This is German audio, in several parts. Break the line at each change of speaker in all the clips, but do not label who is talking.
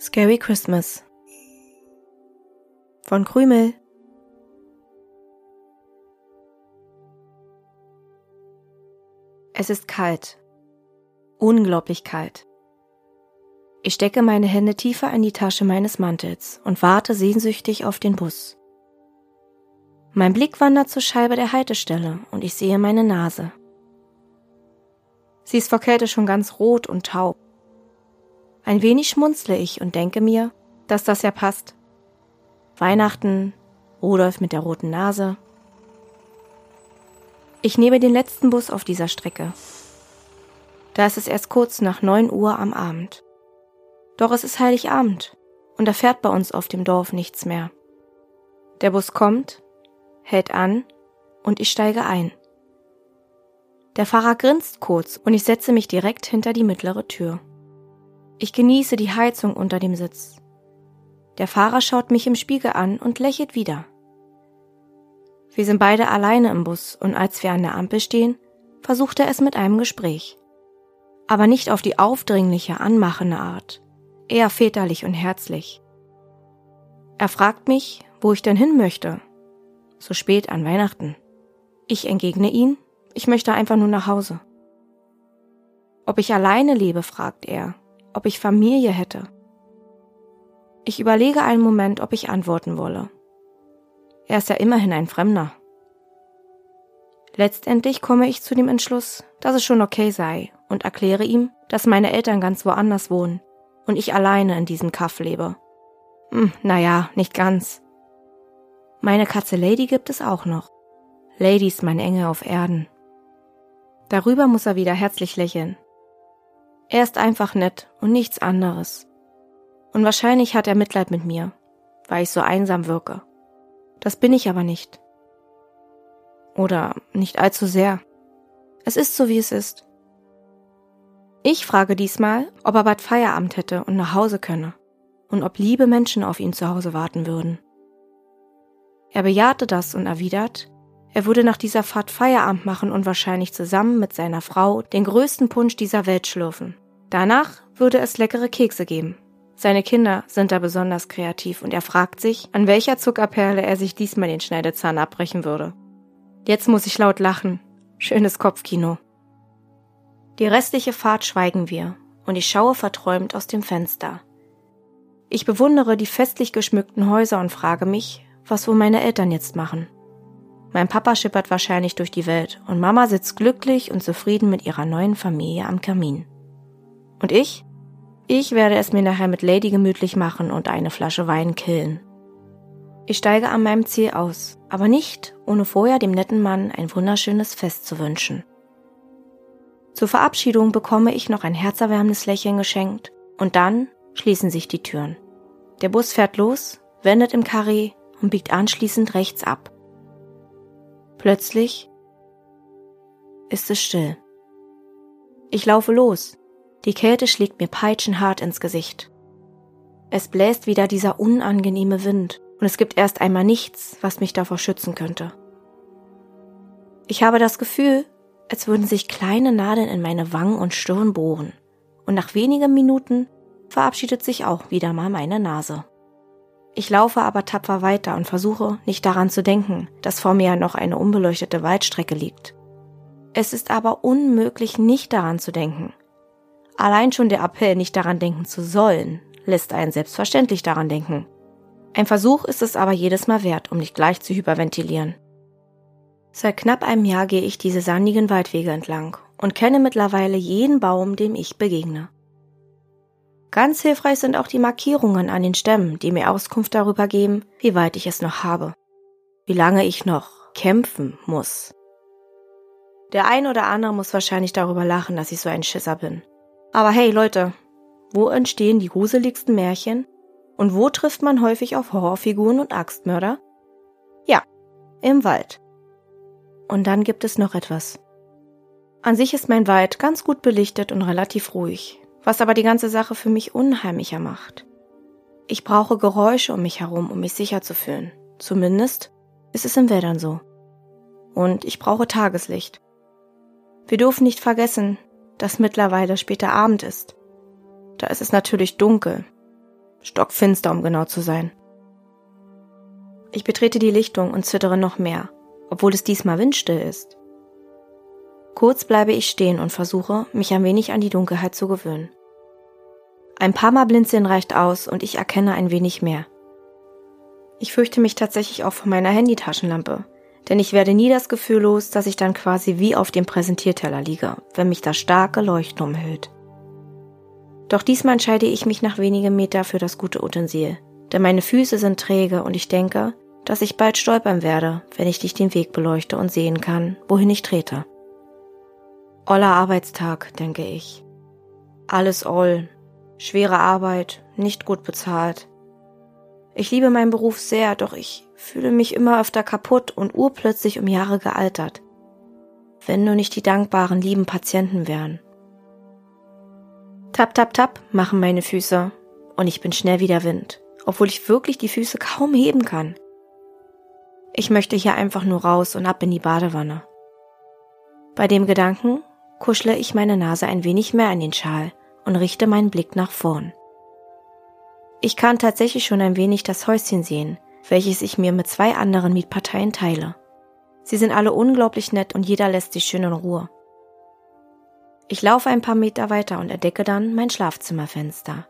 Scary Christmas von Krümel. Es ist kalt. Unglaublich kalt. Ich stecke meine Hände tiefer in die Tasche meines Mantels und warte sehnsüchtig auf den Bus. Mein Blick wandert zur Scheibe der Haltestelle und ich sehe meine Nase. Sie ist vor Kälte schon ganz rot und taub. Ein wenig schmunzle ich und denke mir, dass das ja passt. Weihnachten, Rudolf mit der roten Nase. Ich nehme den letzten Bus auf dieser Strecke. Da ist es erst kurz nach neun Uhr am Abend. Doch es ist Heiligabend und da fährt bei uns auf dem Dorf nichts mehr. Der Bus kommt, hält an und ich steige ein. Der Fahrer grinst kurz und ich setze mich direkt hinter die mittlere Tür. Ich genieße die Heizung unter dem Sitz. Der Fahrer schaut mich im Spiegel an und lächelt wieder. Wir sind beide alleine im Bus und als wir an der Ampel stehen, versucht er es mit einem Gespräch. Aber nicht auf die aufdringliche, anmachende Art, eher väterlich und herzlich. Er fragt mich, wo ich denn hin möchte, so spät an Weihnachten. Ich entgegne ihn, ich möchte einfach nur nach Hause. Ob ich alleine lebe, fragt er ob ich Familie hätte. Ich überlege einen Moment, ob ich antworten wolle. Er ist ja immerhin ein Fremder. Letztendlich komme ich zu dem Entschluss, dass es schon okay sei und erkläre ihm, dass meine Eltern ganz woanders wohnen und ich alleine in diesem Kaff lebe. Hm, naja, nicht ganz. Meine Katze Lady gibt es auch noch. Lady ist mein Engel auf Erden. Darüber muss er wieder herzlich lächeln. Er ist einfach nett und nichts anderes. Und wahrscheinlich hat er Mitleid mit mir, weil ich so einsam wirke. Das bin ich aber nicht. Oder nicht allzu sehr. Es ist so, wie es ist. Ich frage diesmal, ob er bald Feierabend hätte und nach Hause könne und ob liebe Menschen auf ihn zu Hause warten würden. Er bejahte das und erwidert, er würde nach dieser Fahrt Feierabend machen und wahrscheinlich zusammen mit seiner Frau den größten Punsch dieser Welt schlürfen. Danach würde es leckere Kekse geben. Seine Kinder sind da besonders kreativ und er fragt sich, an welcher Zuckerperle er sich diesmal den Schneidezahn abbrechen würde. Jetzt muss ich laut lachen. Schönes Kopfkino. Die restliche Fahrt schweigen wir und ich schaue verträumt aus dem Fenster. Ich bewundere die festlich geschmückten Häuser und frage mich, was wohl meine Eltern jetzt machen. Mein Papa schippert wahrscheinlich durch die Welt und Mama sitzt glücklich und zufrieden mit ihrer neuen Familie am Kamin. Und ich? Ich werde es mir nachher mit Lady gemütlich machen und eine Flasche Wein killen. Ich steige an meinem Ziel aus, aber nicht, ohne vorher dem netten Mann ein wunderschönes Fest zu wünschen. Zur Verabschiedung bekomme ich noch ein herzerwärmendes Lächeln geschenkt und dann schließen sich die Türen. Der Bus fährt los, wendet im Karree und biegt anschließend rechts ab. Plötzlich ist es still. Ich laufe los. Die Kälte schlägt mir peitschenhart ins Gesicht. Es bläst wieder dieser unangenehme Wind und es gibt erst einmal nichts, was mich davor schützen könnte. Ich habe das Gefühl, als würden sich kleine Nadeln in meine Wangen und Stirn bohren und nach wenigen Minuten verabschiedet sich auch wieder mal meine Nase. Ich laufe aber tapfer weiter und versuche nicht daran zu denken, dass vor mir noch eine unbeleuchtete Waldstrecke liegt. Es ist aber unmöglich, nicht daran zu denken. Allein schon der Appell, nicht daran denken zu sollen, lässt einen selbstverständlich daran denken. Ein Versuch ist es aber jedes Mal wert, um nicht gleich zu hyperventilieren. Seit knapp einem Jahr gehe ich diese sandigen Waldwege entlang und kenne mittlerweile jeden Baum, dem ich begegne. Ganz hilfreich sind auch die Markierungen an den Stämmen, die mir Auskunft darüber geben, wie weit ich es noch habe, wie lange ich noch kämpfen muss. Der ein oder andere muss wahrscheinlich darüber lachen, dass ich so ein Schisser bin. Aber hey Leute, wo entstehen die gruseligsten Märchen? Und wo trifft man häufig auf Horrorfiguren und Axtmörder? Ja, im Wald. Und dann gibt es noch etwas. An sich ist mein Wald ganz gut belichtet und relativ ruhig was aber die ganze Sache für mich unheimlicher macht. Ich brauche Geräusche um mich herum, um mich sicher zu fühlen. Zumindest ist es in Wäldern so. Und ich brauche Tageslicht. Wir dürfen nicht vergessen, dass mittlerweile später Abend ist. Da ist es natürlich dunkel. Stockfinster, um genau zu sein. Ich betrete die Lichtung und zittere noch mehr, obwohl es diesmal windstill ist. Kurz bleibe ich stehen und versuche, mich ein wenig an die Dunkelheit zu gewöhnen. Ein paar Mal blinzeln reicht aus und ich erkenne ein wenig mehr. Ich fürchte mich tatsächlich auch vor meiner Handytaschenlampe, denn ich werde nie das Gefühl los, dass ich dann quasi wie auf dem Präsentierteller liege, wenn mich das starke Leuchten umhüllt. Doch diesmal entscheide ich mich nach wenigen Meter für das gute Utensil, denn meine Füße sind träge und ich denke, dass ich bald stolpern werde, wenn ich dich den Weg beleuchte und sehen kann, wohin ich trete. Oller Arbeitstag, denke ich. Alles all. Schwere Arbeit, nicht gut bezahlt, ich liebe meinen Beruf sehr, doch ich fühle mich immer öfter kaputt und urplötzlich um Jahre gealtert. Wenn nur nicht die dankbaren, lieben Patienten wären. Tap, tap, tap machen meine Füße und ich bin schnell wie der Wind, obwohl ich wirklich die Füße kaum heben kann. Ich möchte hier einfach nur raus und ab in die Badewanne. Bei dem Gedanken kuschle ich meine Nase ein wenig mehr in den Schal und richte meinen Blick nach vorn. Ich kann tatsächlich schon ein wenig das Häuschen sehen, welches ich mir mit zwei anderen Mietparteien teile. Sie sind alle unglaublich nett und jeder lässt sich schön in Ruhe. Ich laufe ein paar Meter weiter und entdecke dann mein Schlafzimmerfenster.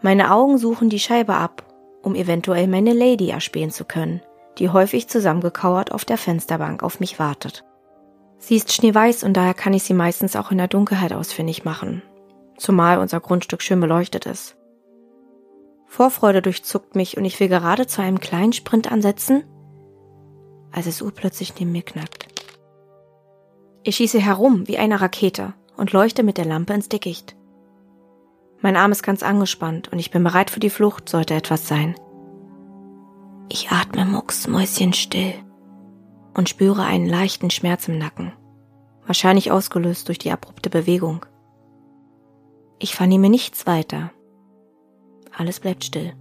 Meine Augen suchen die Scheibe ab, um eventuell meine Lady erspähen zu können, die häufig zusammengekauert auf der Fensterbank auf mich wartet. Sie ist schneeweiß und daher kann ich sie meistens auch in der Dunkelheit ausfindig machen, zumal unser Grundstück schön beleuchtet ist. Vorfreude durchzuckt mich und ich will gerade zu einem kleinen Sprint ansetzen, als es urplötzlich neben mir knackt. Ich schieße herum wie eine Rakete und leuchte mit der Lampe ins Dickicht. Mein Arm ist ganz angespannt und ich bin bereit für die Flucht, sollte etwas sein. Ich atme mucksmäuschenstill und spüre einen leichten Schmerz im Nacken, wahrscheinlich ausgelöst durch die abrupte Bewegung. Ich vernehme nichts weiter alles bleibt still.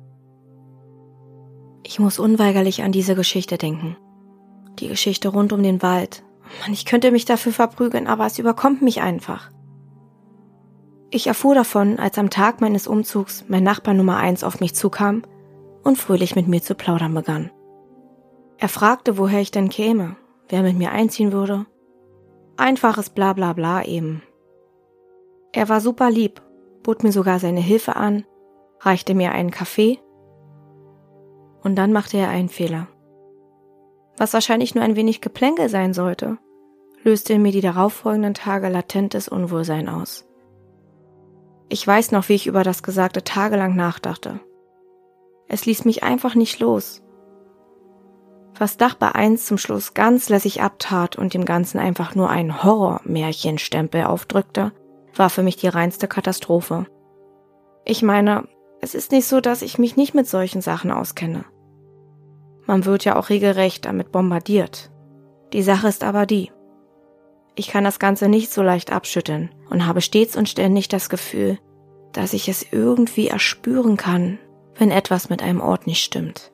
Ich muss unweigerlich an diese Geschichte denken. Die Geschichte rund um den Wald. Mann, ich könnte mich dafür verprügeln, aber es überkommt mich einfach. Ich erfuhr davon, als am Tag meines Umzugs mein Nachbar Nummer eins auf mich zukam und fröhlich mit mir zu plaudern begann. Er fragte, woher ich denn käme, wer mit mir einziehen würde. Einfaches Blablabla bla bla eben. Er war super lieb, bot mir sogar seine Hilfe an reichte mir einen Kaffee und dann machte er einen Fehler. Was wahrscheinlich nur ein wenig Geplänkel sein sollte, löste in mir die darauffolgenden Tage latentes Unwohlsein aus. Ich weiß noch, wie ich über das Gesagte tagelang nachdachte. Es ließ mich einfach nicht los. Was Dachbar 1 zum Schluss ganz lässig abtat und dem Ganzen einfach nur einen Horror-Märchenstempel aufdrückte, war für mich die reinste Katastrophe. Ich meine, es ist nicht so, dass ich mich nicht mit solchen Sachen auskenne. Man wird ja auch regelrecht damit bombardiert. Die Sache ist aber die. Ich kann das Ganze nicht so leicht abschütteln und habe stets und ständig das Gefühl, dass ich es irgendwie erspüren kann, wenn etwas mit einem Ort nicht stimmt.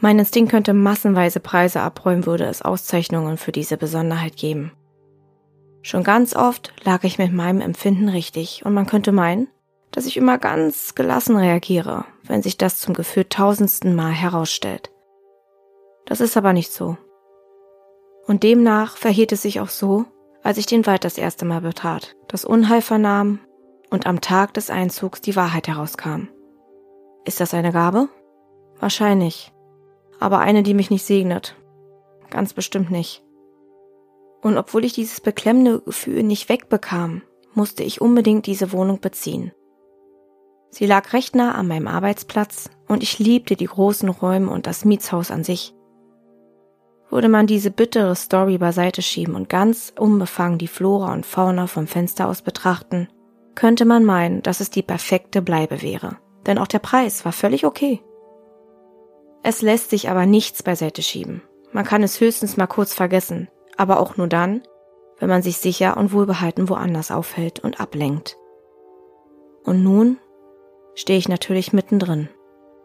Mein Instinkt könnte massenweise Preise abräumen, würde es Auszeichnungen für diese Besonderheit geben. Schon ganz oft lag ich mit meinem Empfinden richtig und man könnte meinen, dass ich immer ganz gelassen reagiere, wenn sich das zum Gefühl tausendsten Mal herausstellt. Das ist aber nicht so. Und demnach verhielt es sich auch so, als ich den Wald das erste Mal betrat, das Unheil vernahm und am Tag des Einzugs die Wahrheit herauskam. Ist das eine Gabe? Wahrscheinlich. Aber eine, die mich nicht segnet. Ganz bestimmt nicht. Und obwohl ich dieses beklemmende Gefühl nicht wegbekam, musste ich unbedingt diese Wohnung beziehen. Sie lag recht nah an meinem Arbeitsplatz und ich liebte die großen Räume und das Mietshaus an sich. Würde man diese bittere Story beiseite schieben und ganz unbefangen die Flora und Fauna vom Fenster aus betrachten, könnte man meinen, dass es die perfekte Bleibe wäre. Denn auch der Preis war völlig okay. Es lässt sich aber nichts beiseite schieben. Man kann es höchstens mal kurz vergessen, aber auch nur dann, wenn man sich sicher und wohlbehalten woanders aufhält und ablenkt. Und nun stehe ich natürlich mittendrin.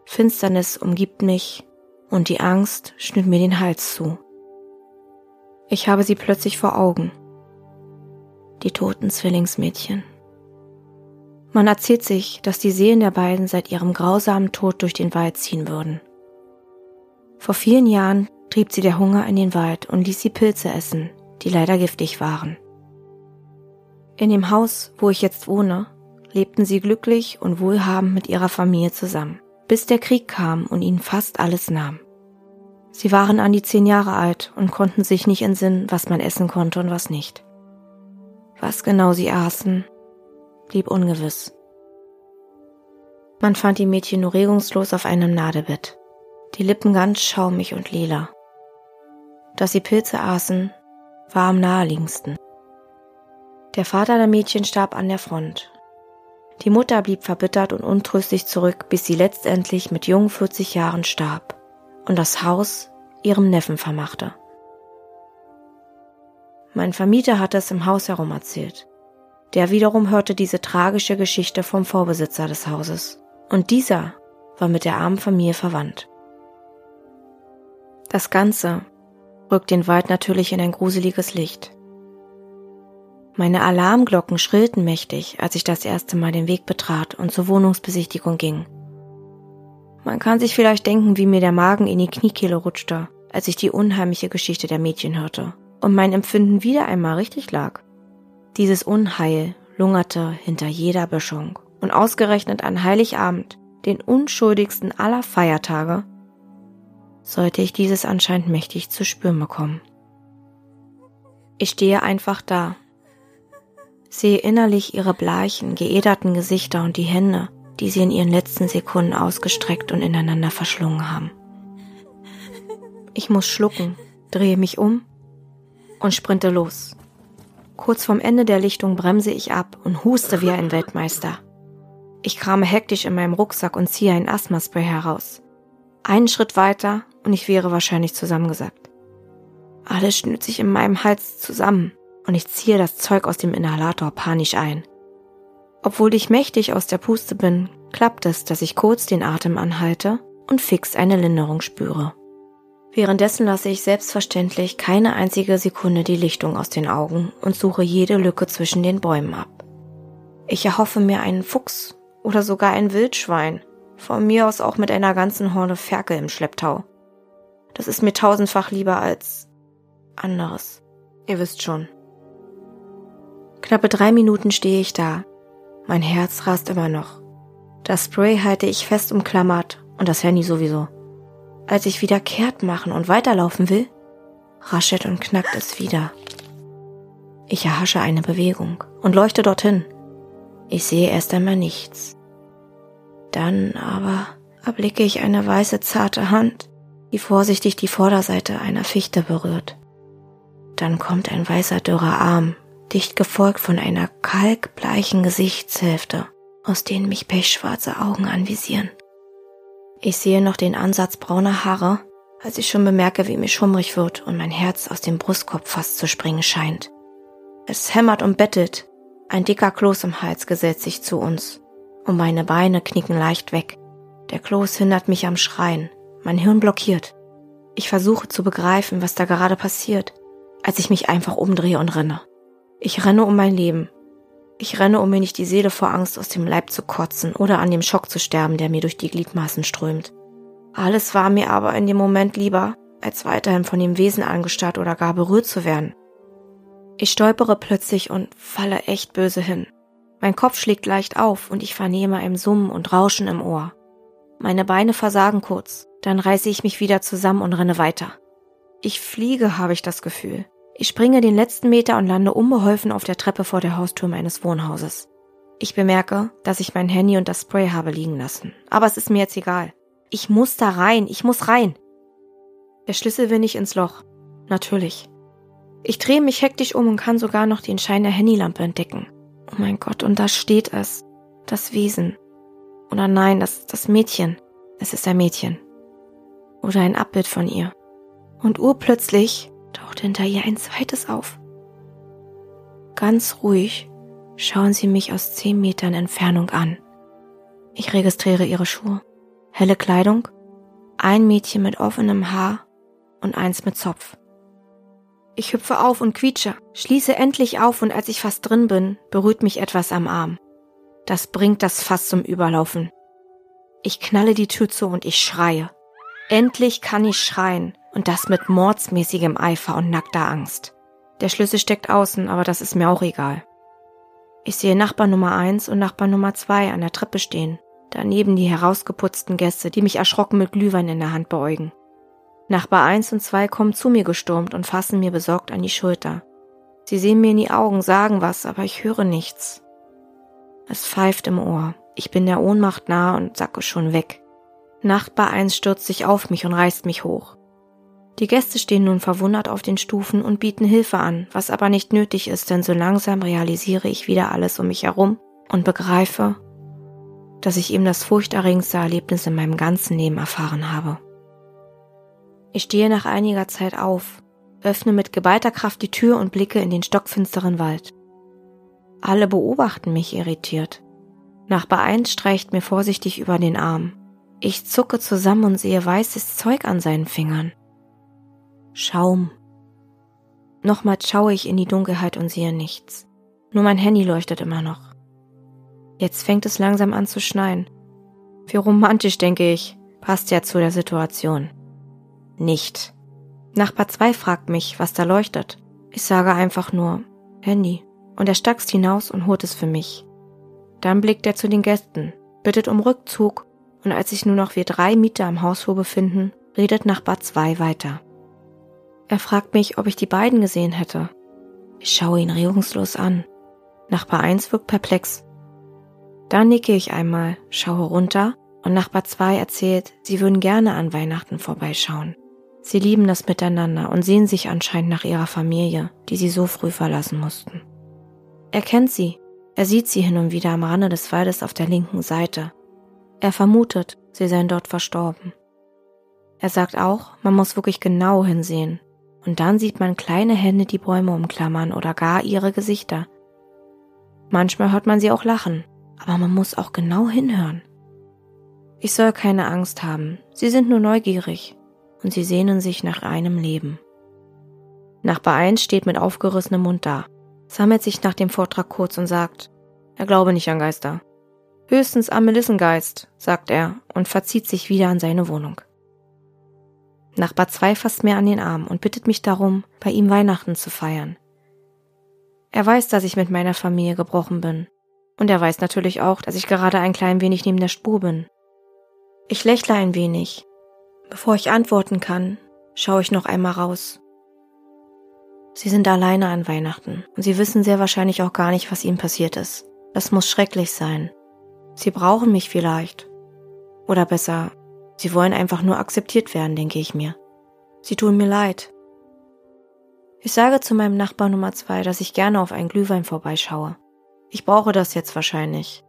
Finsternis umgibt mich und die Angst schnürt mir den Hals zu. Ich habe sie plötzlich vor Augen. Die toten Zwillingsmädchen. Man erzählt sich, dass die Seelen der beiden seit ihrem grausamen Tod durch den Wald ziehen würden. Vor vielen Jahren trieb sie der Hunger in den Wald und ließ sie Pilze essen, die leider giftig waren. In dem Haus, wo ich jetzt wohne, lebten sie glücklich und wohlhabend mit ihrer Familie zusammen, bis der Krieg kam und ihnen fast alles nahm. Sie waren an die zehn Jahre alt und konnten sich nicht entsinnen, was man essen konnte und was nicht. Was genau sie aßen, blieb ungewiss. Man fand die Mädchen nur regungslos auf einem Nadebett, die Lippen ganz schaumig und lila. Dass sie Pilze aßen, war am naheliegendsten. Der Vater der Mädchen starb an der Front. Die Mutter blieb verbittert und untröstlich zurück, bis sie letztendlich mit jungen 40 Jahren starb und das Haus ihrem Neffen vermachte. Mein Vermieter hatte es im Haus herum erzählt. Der wiederum hörte diese tragische Geschichte vom Vorbesitzer des Hauses. Und dieser war mit der armen Familie verwandt. Das Ganze rückt den Wald natürlich in ein gruseliges Licht. Meine Alarmglocken schrillten mächtig, als ich das erste Mal den Weg betrat und zur Wohnungsbesichtigung ging. Man kann sich vielleicht denken, wie mir der Magen in die Kniekehle rutschte, als ich die unheimliche Geschichte der Mädchen hörte und mein Empfinden wieder einmal richtig lag. Dieses Unheil lungerte hinter jeder Böschung und ausgerechnet an Heiligabend, den unschuldigsten aller Feiertage, sollte ich dieses anscheinend mächtig zu spüren bekommen. Ich stehe einfach da sehe innerlich ihre bleichen, geederten Gesichter und die Hände, die sie in ihren letzten Sekunden ausgestreckt und ineinander verschlungen haben. Ich muss schlucken, drehe mich um und sprinte los. Kurz vorm Ende der Lichtung bremse ich ab und huste wie ein Weltmeister. Ich krame hektisch in meinem Rucksack und ziehe ein Asthmaspray heraus. Einen Schritt weiter und ich wäre wahrscheinlich zusammengesackt. Alles schnürt sich in meinem Hals zusammen und ich ziehe das Zeug aus dem Inhalator panisch ein. Obwohl ich mächtig aus der Puste bin, klappt es, dass ich kurz den Atem anhalte und fix eine Linderung spüre. Währenddessen lasse ich selbstverständlich keine einzige Sekunde die Lichtung aus den Augen und suche jede Lücke zwischen den Bäumen ab. Ich erhoffe mir einen Fuchs oder sogar ein Wildschwein, von mir aus auch mit einer ganzen Horde Ferkel im Schlepptau. Das ist mir tausendfach lieber als anderes. Ihr wisst schon. Knappe drei Minuten stehe ich da. Mein Herz rast immer noch. Das Spray halte ich fest umklammert und das Handy sowieso. Als ich wieder kehrt machen und weiterlaufen will, raschelt und knackt es wieder. Ich erhasche eine Bewegung und leuchte dorthin. Ich sehe erst einmal nichts. Dann aber erblicke ich eine weiße zarte Hand, die vorsichtig die Vorderseite einer Fichte berührt. Dann kommt ein weißer dürrer Arm dicht gefolgt von einer kalkbleichen Gesichtshälfte, aus denen mich pechschwarze Augen anvisieren. Ich sehe noch den Ansatz brauner Haare, als ich schon bemerke, wie mir schummrig wird und mein Herz aus dem Brustkorb fast zu springen scheint. Es hämmert und bettelt, ein dicker Kloß im Hals gesetzt sich zu uns, und meine Beine knicken leicht weg. Der Kloß hindert mich am Schreien, mein Hirn blockiert. Ich versuche zu begreifen, was da gerade passiert, als ich mich einfach umdrehe und renne. Ich renne um mein Leben. Ich renne, um mir nicht die Seele vor Angst aus dem Leib zu kotzen oder an dem Schock zu sterben, der mir durch die Gliedmaßen strömt. Alles war mir aber in dem Moment lieber, als weiterhin von dem Wesen angestarrt oder gar berührt zu werden. Ich stolpere plötzlich und falle echt böse hin. Mein Kopf schlägt leicht auf und ich vernehme ein Summen und Rauschen im Ohr. Meine Beine versagen kurz, dann reiße ich mich wieder zusammen und renne weiter. Ich fliege, habe ich das Gefühl. Ich springe den letzten Meter und lande unbeholfen auf der Treppe vor der Haustür meines Wohnhauses. Ich bemerke, dass ich mein Handy und das Spray habe liegen lassen. Aber es ist mir jetzt egal. Ich muss da rein, ich muss rein. Der Schlüssel will nicht ins Loch. Natürlich. Ich drehe mich hektisch um und kann sogar noch den Schein der Handylampe entdecken. Oh mein Gott, und da steht es. Das Wesen. Oder nein, das, das Mädchen. Es ist ein Mädchen. Oder ein Abbild von ihr. Und urplötzlich taucht hinter ihr ein zweites auf. Ganz ruhig schauen sie mich aus zehn Metern Entfernung an. Ich registriere ihre Schuhe, helle Kleidung, ein Mädchen mit offenem Haar und eins mit Zopf. Ich hüpfe auf und quietsche, schließe endlich auf und als ich fast drin bin, berührt mich etwas am Arm. Das bringt das Fass zum Überlaufen. Ich knalle die Tür zu und ich schreie. Endlich kann ich schreien und das mit mordsmäßigem Eifer und nackter Angst. Der Schlüssel steckt außen, aber das ist mir auch egal. Ich sehe Nachbar Nummer eins und Nachbar Nummer zwei an der Treppe stehen, daneben die herausgeputzten Gäste, die mich erschrocken mit Glühwein in der Hand beäugen. Nachbar eins und zwei kommen zu mir gestürmt und fassen mir besorgt an die Schulter. Sie sehen mir in die Augen, sagen was, aber ich höre nichts. Es pfeift im Ohr. Ich bin der Ohnmacht nah und sacke schon weg. Nachbar eins stürzt sich auf mich und reißt mich hoch. Die Gäste stehen nun verwundert auf den Stufen und bieten Hilfe an, was aber nicht nötig ist, denn so langsam realisiere ich wieder alles um mich herum und begreife, dass ich eben das furchterregendste Erlebnis in meinem ganzen Leben erfahren habe. Ich stehe nach einiger Zeit auf, öffne mit geballter Kraft die Tür und blicke in den stockfinsteren Wald. Alle beobachten mich irritiert. Nachbar eins streicht mir vorsichtig über den Arm. Ich zucke zusammen und sehe weißes Zeug an seinen Fingern. Schaum. Nochmals schaue ich in die Dunkelheit und sehe nichts. Nur mein Handy leuchtet immer noch. Jetzt fängt es langsam an zu schneien. Wie romantisch, denke ich. Passt ja zu der Situation. Nicht. Nachbar 2 fragt mich, was da leuchtet. Ich sage einfach nur Handy. Und er stackst hinaus und holt es für mich. Dann blickt er zu den Gästen, bittet um Rückzug und als sich nur noch wir drei Mieter am Hausflur befinden, redet Nachbar 2 weiter. Er fragt mich, ob ich die beiden gesehen hätte. Ich schaue ihn regungslos an. Nachbar 1 wirkt perplex. Dann nicke ich einmal, schaue runter und Nachbar 2 erzählt, sie würden gerne an Weihnachten vorbeischauen. Sie lieben das Miteinander und sehen sich anscheinend nach ihrer Familie, die sie so früh verlassen mussten. Er kennt sie, er sieht sie hin und wieder am Rande des Waldes auf der linken Seite. Er vermutet, sie seien dort verstorben. Er sagt auch, man muss wirklich genau hinsehen, und dann sieht man kleine Hände die Bäume umklammern oder gar ihre Gesichter. Manchmal hört man sie auch lachen, aber man muss auch genau hinhören. Ich soll keine Angst haben, sie sind nur neugierig und sie sehnen sich nach einem Leben. Nachbar 1 steht mit aufgerissenem Mund da, sammelt sich nach dem Vortrag kurz und sagt, er glaube nicht an Geister. Höchstens am Melissengeist, sagt er und verzieht sich wieder an seine Wohnung. Nachbar 2 fasst mir an den Arm und bittet mich darum, bei ihm Weihnachten zu feiern. Er weiß, dass ich mit meiner Familie gebrochen bin. Und er weiß natürlich auch, dass ich gerade ein klein wenig neben der Spur bin. Ich lächle ein wenig. Bevor ich antworten kann, schaue ich noch einmal raus. Sie sind alleine an Weihnachten und sie wissen sehr wahrscheinlich auch gar nicht, was ihnen passiert ist. Das muss schrecklich sein. Sie brauchen mich vielleicht. Oder besser, Sie wollen einfach nur akzeptiert werden, denke ich mir. Sie tun mir leid. Ich sage zu meinem Nachbar Nummer zwei, dass ich gerne auf einen Glühwein vorbeischaue. Ich brauche das jetzt wahrscheinlich.